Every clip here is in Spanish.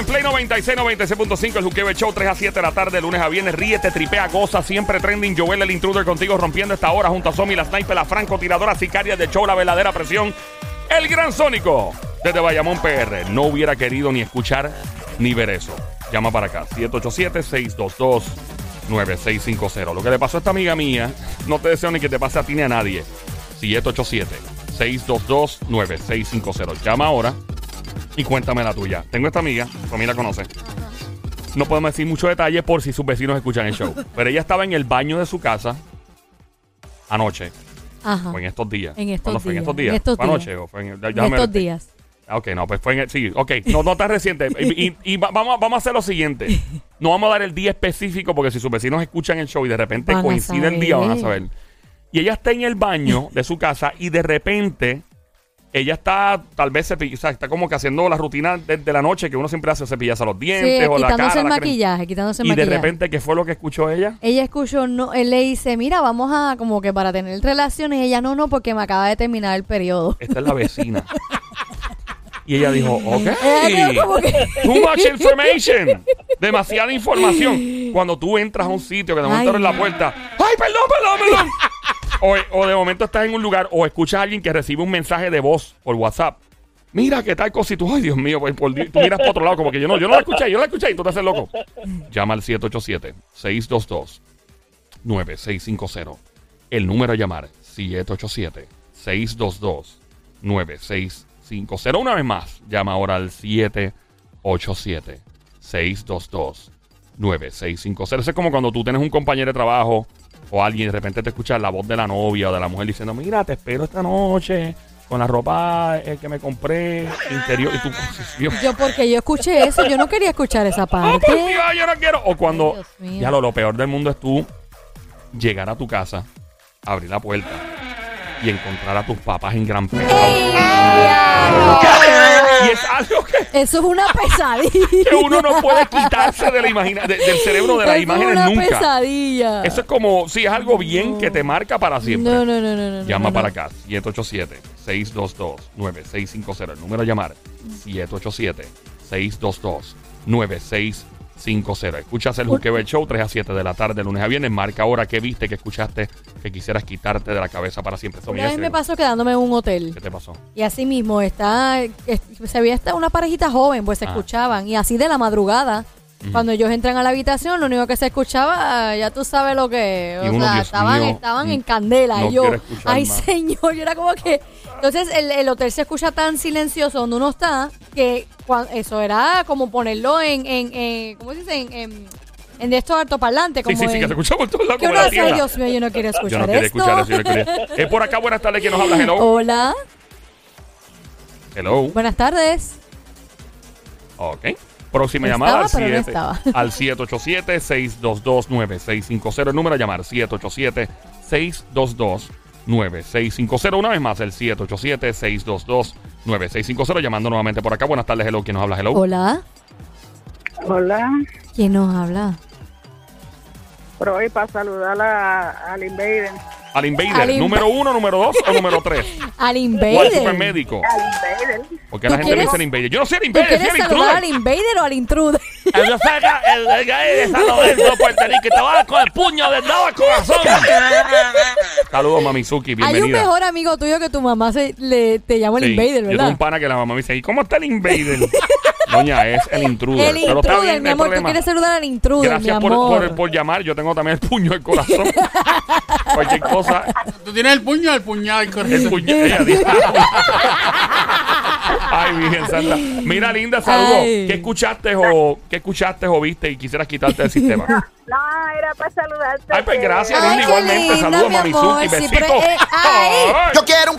en Play 96, 96.5, el Juqueo Show, 3 a 7 de la tarde, lunes a viernes. Ríete, tripea, goza, siempre trending. Joel, el intruder contigo, rompiendo esta hora junto a Somi, la sniper, la francotiradora sicaria de show, la verdadera presión. El gran Sónico, desde Bayamón PR. No hubiera querido ni escuchar ni ver eso. Llama para acá, 787-622-9650. Lo que le pasó a esta amiga mía, no te deseo ni que te pase a ti ni a nadie. 787-622-9650. Llama ahora y cuéntame la tuya. Tengo esta amiga, amiga la conoce. No podemos decir mucho detalle por si sus vecinos escuchan el show. Pero ella estaba en el baño de su casa anoche. Ajá. O en estos días. En estos ¿Cuándo fue? ¿En días. estos días? En estos ¿Fue días. anoche o fue en el- En estos días. Ah, Ok, no, pues fue en el, sí, ok, no, no tan reciente. Y, y- y va- vamos, a- vamos a hacer lo siguiente. No vamos a dar el día específico porque si sus vecinos escuchan el show y de repente Van coincide el día, van a saber. Y ella está en el baño de su casa y de repente ella está tal vez cepi- o sea, está como que haciendo la rutina de, de la noche que uno siempre hace cepillarse los Sí, dientes o la cara. quitándose el maquillaje, quitándose el Y de maquillaje. repente, ¿qué fue lo que escuchó ella? Ella escuchó, no, él le dice, mira, vamos a, como que para tener relaciones. Y ella, no, no, porque me acaba de terminar el periodo. Esta es la vecina. Y ella dijo, ok. Que- Too much information. Demasiada información. Cuando tú entras a un sitio que de momento abres la puerta. ¡Ay, perdón, perdón, perdón! O, de momento estás en un lugar o escuchas a alguien que recibe un mensaje de voz por WhatsApp. Mira qué tal tú, ay Dios mío, pues, por Dios, tú miras para otro lado como que yo no, yo no la escuché, yo la escuché y tú te haces loco. Llama al 787-622-9650. El número a llamar, 787-622-9650. Una vez más, llama ahora al 787-622-9650. Eso es como cuando tú tienes un compañero de trabajo o alguien de repente te escucha la voz de la novia o de la mujer diciendo, mira, te espero esta noche con la ropa eh, que me compré interior. Y tú, Dios, Yo, porque yo escuché eso, yo no quería escuchar esa ¡Oh, por parte. Dios, yo no quiero! O cuando, ya lo, lo peor del mundo es tú llegar a tu casa, abrir la puerta y encontrar a tus papás en gran pecado. ¡Ey, diablo! Y es algo que, Eso es una pesadilla. que uno no puede quitarse de la imagina, de- del cerebro de las Eso imágenes es una nunca. pesadilla. Eso es como, sí, es algo bien que te marca para siempre. No, no, no, no, no. Llama no, para no. acá, 787-622-9650. El número a llamar, 787-622-9650. Escuchas el Juqueo el Show, 3 a 7 de la tarde, lunes a viernes. Marca ahora qué viste, que escuchaste, que quisieras quitarte de la cabeza para siempre. Eso Una vez me pasó quedándome en un hotel. ¿Qué te pasó? Y así mismo está, es- se veía una parejita joven, pues se Ah. escuchaban. Y así de la madrugada, cuando ellos entran a la habitación, lo único que se escuchaba, ya tú sabes lo que, o uno, sea, Dios estaban, mío, estaban en candela. no y yo, ay más. señor, yo era como que... Entonces el, el hotel se escucha tan silencioso donde uno está, que eso era como ponerlo en, en, en ¿cómo se dice? En, en, en estos altoparlantes. Sí, Como sí, sí, en- que se escucha por todos lados que uno tienda. Dios mío, yo no quiero escuchar Yo no esto. escuchar eso. yo no quería. Es por acá, buenas tardes, ¿quién nos habla? Hello. Hola, Hello. buenas tardes. Ok. Próxima Estaba, llamada al, pero no 7 estaba. al 787-622-9650. El número a llamar, 787-622-9650. Una vez más, el 787-622-9650. Llamando nuevamente por acá. Buenas tardes, hello. ¿Quién nos habla? Hello. Hola, Hola, ¿quién nos habla? pero hoy para saludar a, al Invader, Al Invader. Al Inv- ¿Número uno, número dos o número tres? Al ¿O al Invader. supermédico? al Invader, Porque la ¿Tú gente me quieres- dice el Invader. Yo no soy el ¿Tú Invader, soy quieres el saludar al. Invader o al intruder? El saca el, el gay de San Lorenzo, Puerto Rico, y te va a dar con el puño del lado al corazón. Saludos, Mamizuki. Hay Bienvenida. un mejor amigo tuyo que tu mamá se, le, te llama el Sí, Invader, Yo tengo ¿verdad? un pana que la mamá me dice, ¿y cómo está el Invader? Doña, es el intruder. El Pero está intruder, bien, mi hay amor. Tú problema. quieres saludar al intruder, Gracias mi por, amor. por, por llamar. Yo tengo también el puño del corazón. Cualquier cosa. Tú tienes el puño el puñal, El correcto. puño. ella dice. Ay, Virgen Santa. Mira, linda, saludos. Ay. ¿Qué escuchaste o qué escuchaste o viste y quisieras quitarte del sistema? no, era para saludarte. Ay, pues gracias, linda. Igualmente, saludos, mi Mamizuki. Besitos. eh. Yo quiero un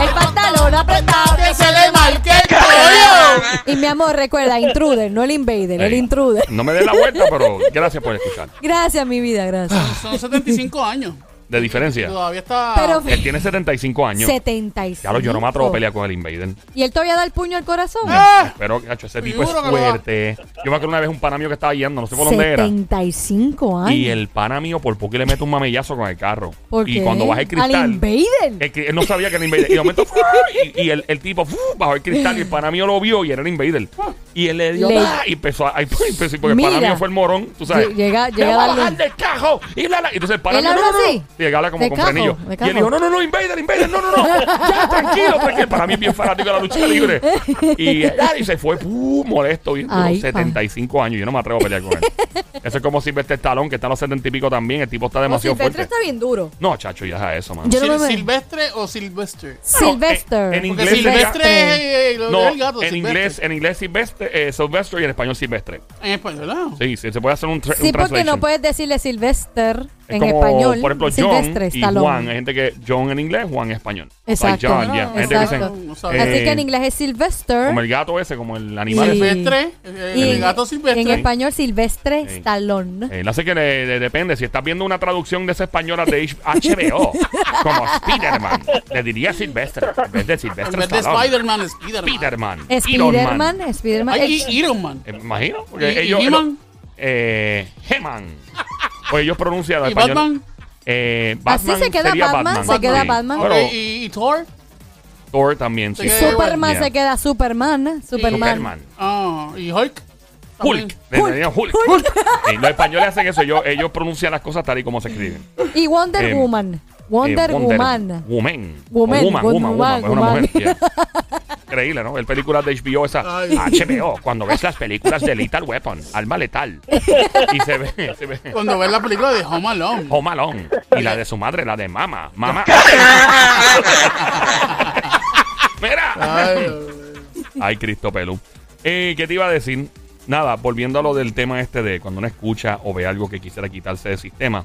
El pantalón apretado. Que se le marque el pollo. Y mi amor, recuerda, intruder, no el Invader, el intruder. No me des la vuelta, pero gracias por escuchar. Gracias, mi vida, gracias. Son 75 años. De diferencia. Todavía está. Pero Él tiene 75 años. 75. Ya lo, yo no me atrevo a pelear con el Invader. ¿Y él todavía da el puño al corazón? ¡Ah! Pero, cacho, ese tipo es fuerte. Yo me acuerdo una vez un pana mío que estaba guiando, no sé por dónde era. 75 años. Y el pana mío por poco le mete un mamillazo con el carro. ¿Por y qué? cuando baja el cristal. ¿Al Invader? el él no sabía que era Invader. Y de momento, y, y el, el tipo bajó el cristal y el pana mío lo vio y era el Invader. Y él le dio Le- ¡ah! y empezó a. ahí, empezó, porque el pana Mira. mío fue el morón, tú sabes. Lle- Llega, ¡Me llega voy a bajar darle. del cajo! Y, bla, bla. Y entonces el pana ¿Él mío, habla no, no, no. así? Sí, él habla como ¿De con cajo? frenillo. ¿De Y él dijo, no, no, no, Invader, Invader, no, no, no. Ya, tranquilo, porque el pana mí es bien fanático de la lucha libre. Y, eh, y se fue, ¡pum! molesto, bien duro, Ay, 75 años. Yo no me atrevo a pelear con él. Eso es como Silvestre Stallone, que está a los 70 y pico también. El tipo está No, demasiado Silvestre fuerte. está bien duro. No, chacho, ya es a eso, man. Yo no Sil- me- ¿Silvestre o Silvestre? Sylvester. en Porque inglés Silvestre sería- es eh, lo No, del gato. en Silvestre. inglés, en inglés Silvestre, eh, Silvestre y en español Silvestre. En español, ¿no? Sí, sí, se puede hacer un, tra- Sí, un porque no puedes decirle Sylvester Es en como, español. por ejemplo, Silvestre John y Stallone. Juan. Hay gente que John en inglés, Juan en español. Exacto. Like John, yeah. Hay gente que Exacto. dicen, No sabía. Así eh, que en inglés es Sylvester. Como el gato ese, como el animal. Silvestre. eh, y el gato Silvestre. en español Silvestre Sí. Stallone. Eh, así que le- le depende. Si estás viendo una traducción de esa española de HBO, como Spiderman, le diría Silvestre en vez de En Silvestre vez de Stallone. Spider-Man, Spider-Man. Spiderman. Spiderman, Spiderman. Ay, Eh, y Iron Man. Eh, me imagino. Porque ¿Y- y ellos. He-Man? eh, He-Man. Pues ellos pronuncian ¿Y español. Batman? Eh, Así se queda sería Batman, se queda sí. Batman. Pero ¿Y, y Thor? Thor también. Sí. Se queda Superman Yeah. se queda Superman. Superman. Superman. Ah, ¿Y Hulk? Hulk. Hulk. Los españoles hacen eso. Ellos, ellos pronuncian las cosas tal y como se escriben. Y Wonder Eh, Woman. Wonder, Eh, Woman. Woman. Woman, O woman, Wonder woman, Woman, woman. Es una woman. Increíble, ¿no? El película de HBO, esa Ay. HBO, cuando ves las películas de Lethal Weapon, Alma Letal. Y se ve, se ve. Cuando ves la película de Home Alone. Home Alone. Y la de su madre, la de Mama. Mama. Mira. Ay, Ay, Cristo Pelú. Eh, ¿Qué te iba a decir? Nada, volviendo a lo del tema este de cuando uno escucha o ve algo que quisiera quitarse del sistema,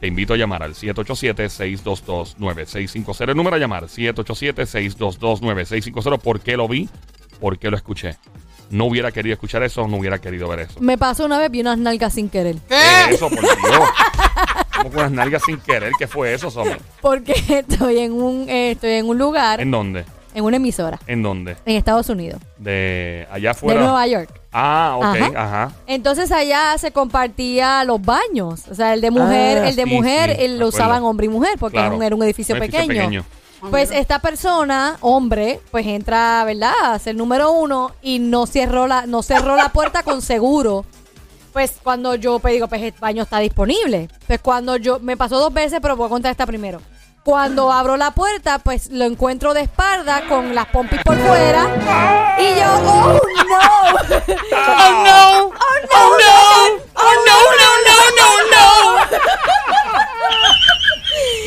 te invito a llamar al 787-622-9650. El número a llamar, 787-622-9650. ¿Por qué lo vi? ¿Por qué lo escuché? No hubiera querido escuchar eso, no hubiera querido ver eso. Me pasó una vez, vi unas nalgas sin querer. ¿Qué es eso, por Dios? Como con unas nalgas sin querer. ¿Qué fue eso, Sommer? Porque estoy en un, eh, estoy en un lugar, ¿En dónde? En una emisora, ¿En dónde? en Estados Unidos, De allá de afuera. Nueva York. Ah, ok, Ajá. ajá. Entonces allá se compartía los baños. O sea, el de mujer, Ah, el de sí, mujer, sí, él me lo usaban hombre y mujer porque Claro. era, un, era un edificio, Un edificio pequeño. pequeño. Pues esta persona, hombre, pues entra, ¿verdad? A ser número uno y no cerró la, no cerró la puerta con seguro. Pues cuando yo pues, digo, pues el baño está disponible. Pues cuando yo, me pasó dos veces, pero voy a contar esta primero. Cuando abro la puerta, pues lo encuentro de espalda con las pompis por fuera. Y yo, oh no. Oh no! Oh no. Oh no. Oh no, no, no, no, no!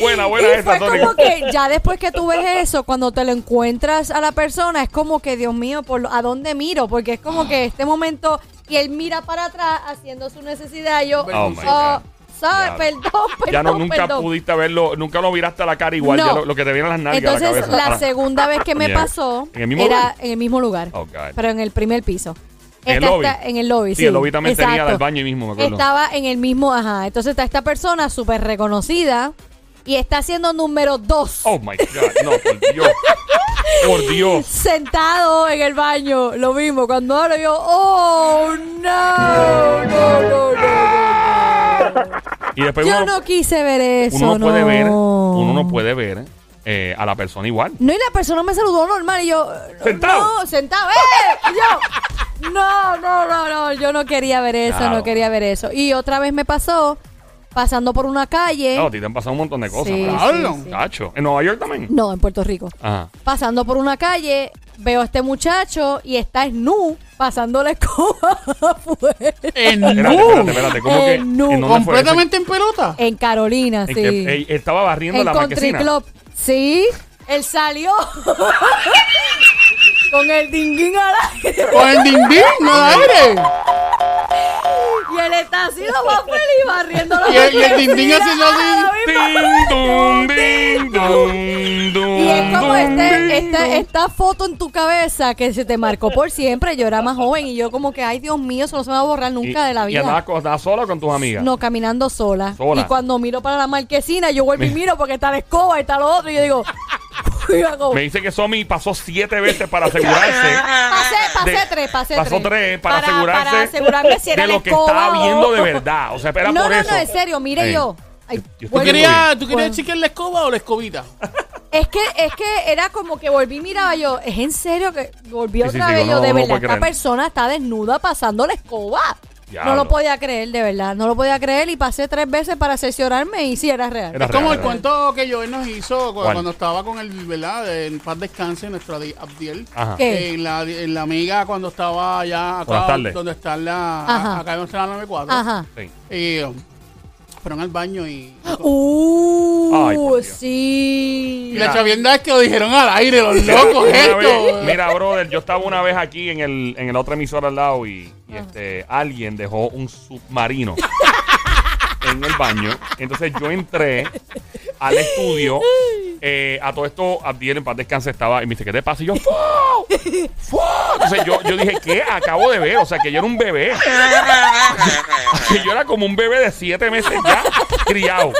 Buena, buena Y fue Tony. como que ya después que tú ves eso, cuando te lo encuentras a la persona, es como que, Dios mío, por lo- ¿a dónde miro? Porque es como que este momento, y él mira para atrás haciendo su necesidad, y yo, Oh, my oh, God. Sorry, Ya. perdón, perdón, Ya no, nunca perdón. pudiste verlo, nunca lo viraste a la cara igual, No. ya lo, lo que te viene a las nalgas a la Entonces, cabeza. la Ah. segunda vez que me Yeah. pasó ¿En el mismo era lugar? en el mismo lugar, Oh, pero en el primer piso. ¿En el lobby? está en el lobby, sí. Sí, el lobby también tenía exacto. el baño ahí mismo, me acuerdo. Estaba en el mismo, ajá. Entonces está esta persona súper reconocida y está haciendo número dos. Oh my God, no, por Dios. Por Dios. Sentado en el baño, lo mismo. Cuando hablo yo, oh, no, no, no, no, no. Y después Yo uno, no quise ver eso, uno no puede ver, uno no puede ver eh, a la persona igual. No, y la persona me saludó normal y yo... ¿Sentado? No, sentado, ¡eh! Yo... No, no, no, no, yo no quería ver eso, Claro. no quería ver eso. Y otra vez me pasó, pasando por una calle... No, a ti te han pasado un montón de cosas. Sí. Cacho. ¿En Nueva York también? No, en Puerto Rico. Ajá. Pasando por una calle, veo a este muchacho y está nu, pasando la escoba afuera. En Espérate, nu. espérate, espérate. ¿Cómo que? ¿En dónde fue Completamente en pelota. En Carolina, eso? sí. ¿En que, eh, estaba barriendo en la Country marquesina? Club. Sí, él salió con el dinguín al aire. Con el ding ding, no al aire. Y él está así lo más feliz barriendo la Y el- y el ding haciendo así. Y en como este, este- esta foto en tu cabeza que se te marcó por siempre. Yo era más joven y yo como que, ay Dios mío, eso no se me va a borrar nunca Y- de la ¿Y vida. andabas, con- andabas sola o con tus amigas? No, caminando sola. Sola. Y cuando miro para la marquesina, yo vuelvo y miro porque está la escoba y está lo otro. Y yo digo, Me dice que Somi pasó siete veces para asegurarse. pasé, pasé de- tres, pasé pasó tres. tres para, asegurarse para asegurarme si era de lo que escoba estaba o- viendo de verdad. O sea, era no, por no, eso. no, en serio, mire yo. Ay, Yo estoy ¿Tú querías, ¿tú querías Bueno. chequear la escoba o la escobita? Es que, es que era como que volví y miraba yo, ¿es en serio que volví Sí, otra sí, vez? yo, de uno verdad, esta creer. persona está desnuda pasando la escoba. Diablo. No lo podía creer, de verdad. No lo podía creer y pasé tres veces para cerciorarme y sí, era real. Era Es como real, el cuento que Joel nos hizo cu- ¿Cuál? cuando estaba con el, ¿verdad? En paz descanse, nuestro Adi- Abdiel. Ajá. ¿Qué? En la, en la amiga cuando estaba allá Buenas acá, tardes. donde está la, Ajá. acá está la 94. Ajá. Sí. Y um, fueron al baño y... Uh, Ay, por Dios. sí. Y la chavienda es que lo dijeron al aire, los locos, Una esto. vez- mira, brother, yo estaba una vez aquí en el, en el otro emisor al lado y, y, este, alguien dejó un submarino en el baño. Entonces yo entré al estudio. eh, a todo esto, Abdiel en paz descanse estaba y me dice, ¿qué te pasa? Y yo, ¡Fu! ¡Fu! Entonces yo, yo dije, ¿qué acabo de ver? O sea, que yo era un bebé. que yo era como un bebé de siete meses ya criado.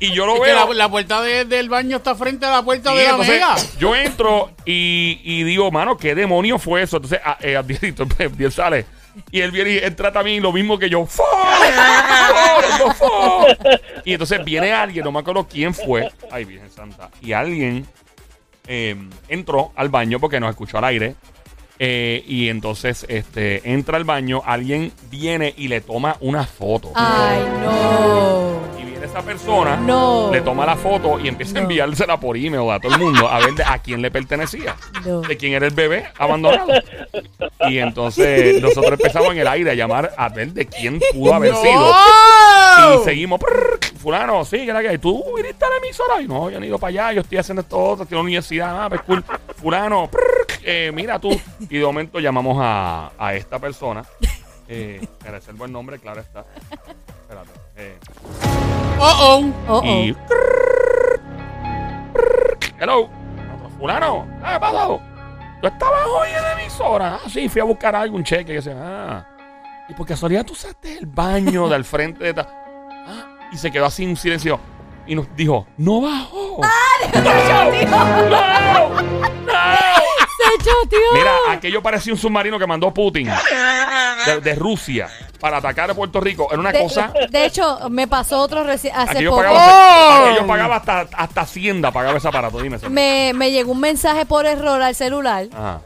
Y yo lo Es que veo. la, la puerta de- del baño está frente a la puerta de la mega. yo entro y, y digo, mano, ¿qué demonio fue eso? Entonces, a- eh, Abdiel sale. Y él viene y entra también lo mismo que yo. ¡Fo! Y entonces viene alguien, no me acuerdo quién fue. Ay, Virgen Santa. Y alguien eh, entró al baño porque nos escuchó al aire. eh, y entonces este, entra al baño, alguien viene y le toma una foto. Ay, no. Esa persona, No. le toma la foto y empieza a enviársela por email a todo el mundo a ver de- a quién le pertenecía, No. de quién era el bebé abandonado. Y entonces nosotros empezamos en el aire a llamar a ver de quién pudo haber sido. Y seguimos, prrr, fulano, sí, que era que tú viniste a la emisora. Y no, yo no he ido para allá, yo estoy haciendo esto otro, estoy en la universidad, ah, pues cool. Fulano, prrr, eh, mira tú. Y de momento llamamos a, a esta persona. Eh, merece el buen nombre, claro está. Espérate. Eh, Oh, oh. Oh, oh. y. Hello. Fulano. Ah, ¿Qué pasó? ¿Tú estabas hoy en la emisora? Ah, sí, fui a buscar algún cheque. Y yo decía, ah. Y por casualidad tú usaste el baño del frente de. ta- Ah, y se quedó así en silencio. Y nos dijo, no bajó. ¡No! ¡No! Se choteó. Mira, aquello parecía un submarino que mandó Putin de, de Rusia para atacar a Puerto Rico. Era una de, cosa. de hecho, me pasó otro reci- hace Aquello poco. pagaba, aquello pagaba hasta, hasta Hacienda, pagaba ese aparato. Dime. Me, me llegó un mensaje por error al celular Ajá.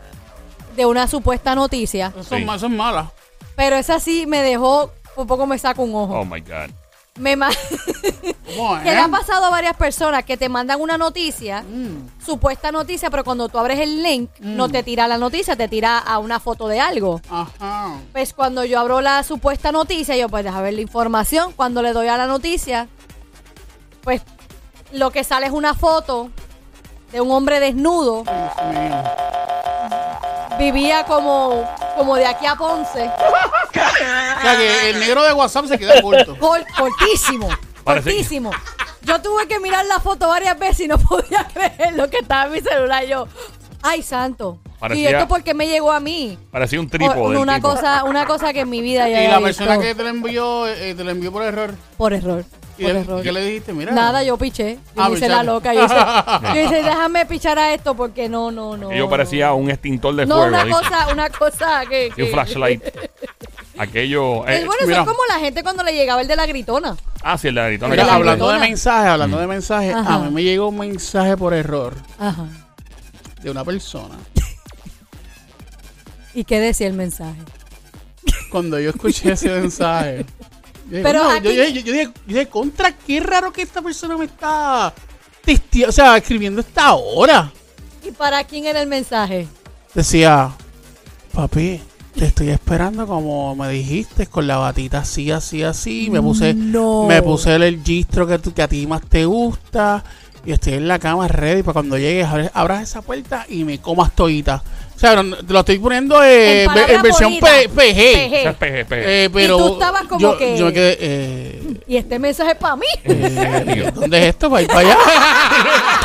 de una supuesta noticia. Son, Sí. son malas. Pero esa sí me dejó, un poco me saca un ojo. Oh my God. Me ma- ¿Cómo es? que le ha pasado a varias personas que te mandan una noticia, Mm. supuesta noticia, pero cuando tú abres el link, no te tira la noticia, te tira a una foto de algo. Ajá. Pues cuando yo abro la supuesta noticia, yo pues deja ver la información. Cuando le doy a la noticia, pues lo que sale es una foto de un hombre desnudo. Vivía como, como de aquí a Ponce. O sea que el negro de WhatsApp se queda corto. Cor- cortísimo. Parece que- cortísimo. Yo tuve que mirar la foto varias veces y no podía creer lo que estaba en mi celular. Yo, ay, santo. Parecía- ¿Y esto por qué me llegó a mí? Parecía un trípode. Por- del una tipo. cosa, una cosa que en mi vida ya Y había la persona visto. que te la envió, eh, te la envió por error. por error. ¿Y por le- error. qué le dijiste? Mira. Nada, yo piché. Yo Ah, hice la pichaste. loca. Yo hice, yo hice, déjame pichar a esto porque no, no, no. Aquello parecía un extintor de No, fuego. una dice. cosa, una cosa que. Y un flashlight. Aquello. Es eh, bueno, eso mira. es como la gente cuando le llegaba el de la gritona. ah, sí, el de la gritona. Mira, hablando de gritona. mensajes, hablando de mensajes, Ajá. a mí me llegó un mensaje por error Ajá. de una persona. ¿Y qué decía el mensaje? Cuando yo escuché ese mensaje. Yo dije, Pero yo, yo- yo dije, yo dije, contra, qué raro que esta persona me está o sea, escribiendo esta hora. ¿Y para quién era el mensaje? Decía, papi, te estoy esperando como me dijiste, con la batita así, así, así. Me puse, No. me puse el registro que, tú- que a ti más te gusta. Y estoy en la cama ready para cuando llegues, abres, abras esa puerta y me comas todita. O sea, no- te lo estoy poniendo eh, En versión. P- PG. PG. Ese es PG, PG. Eh, pero tú estabas como yo, que- yo me quedé, eh, Y este mensaje es para mí. eh, ¿dónde es esto? ¿Para ir para allá?